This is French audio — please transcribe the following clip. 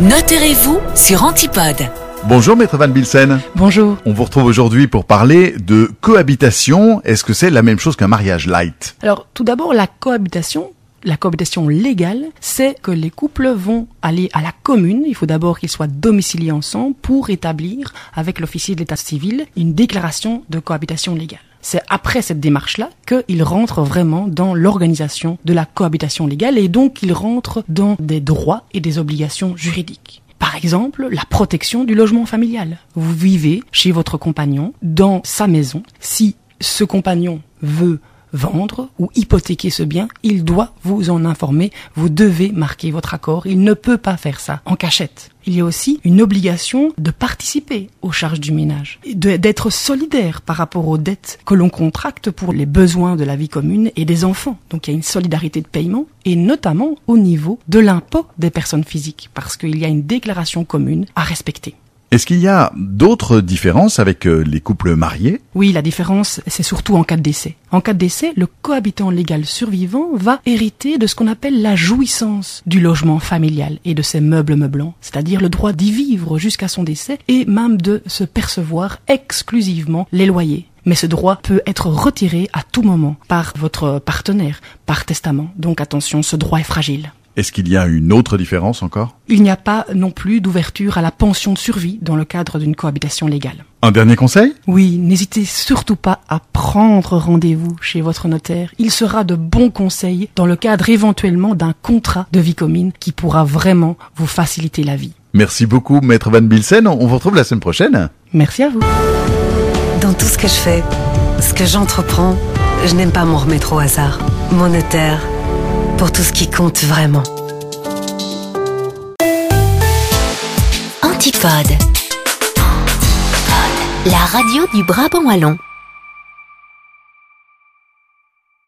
Notez-vous sur Antipode. Bonjour Maître Van Bilsen. Bonjour. On vous retrouve aujourd'hui pour parler de cohabitation. Est-ce que c'est la même chose qu'un mariage light? Alors, tout d'abord, la cohabitation, la cohabitation légale, c'est que les couples vont aller à la commune. Il faut d'abord qu'ils soient domiciliés ensemble pour établir avec l'officier de l'état civil une déclaration de cohabitation légale. C'est après cette démarche-là qu'ils rentrent vraiment dans l'organisation de la cohabitation légale et donc ils rentrent dans des droits et des obligations juridiques. Par exemple, la protection du logement familial. Vous vivez chez votre compagnon dans sa maison. Si ce compagnon veut vendre ou hypothéquer ce bien, il doit vous en informer, vous devez marquer votre accord, il ne peut pas faire ça en cachette. Il y a aussi une obligation de participer aux charges du ménage, d'être solidaire par rapport aux dettes que l'on contracte pour les besoins de la vie commune et des enfants. Donc il y a une solidarité de paiement et notamment au niveau de l'impôt des personnes physiques parce qu'il y a une déclaration commune à respecter. Est-ce qu'il y a d'autres différences avec euh, les couples mariés? Oui, la différence, c'est surtout en cas de décès. En cas de décès, le cohabitant légal survivant va hériter de ce qu'on appelle la jouissance du logement familial et de ses meubles meublants, c'est-à-dire le droit d'y vivre jusqu'à son décès et même de se percevoir exclusivement les loyers. Mais ce droit peut être retiré à tout moment par votre partenaire, par testament. Donc attention, ce droit est fragile. Est-ce qu'il y a une autre différence encore? Il n'y a pas non plus d'ouverture à la pension de survie dans le cadre d'une cohabitation légale. Un dernier conseil? Oui, n'hésitez surtout pas à prendre rendez-vous chez votre notaire. Il sera de bons conseils dans le cadre éventuellement d'un contrat de vie commune qui pourra vraiment vous faciliter la vie. Merci beaucoup Maître Van Bilsen. On vous retrouve la semaine prochaine. Merci à vous. Dans tout ce que je fais, ce que j'entreprends, je n'aime pas m'en remettre au hasard. Mon notaire, pour tout ce qui compte vraiment. Antipode. La radio du Brabant Wallon.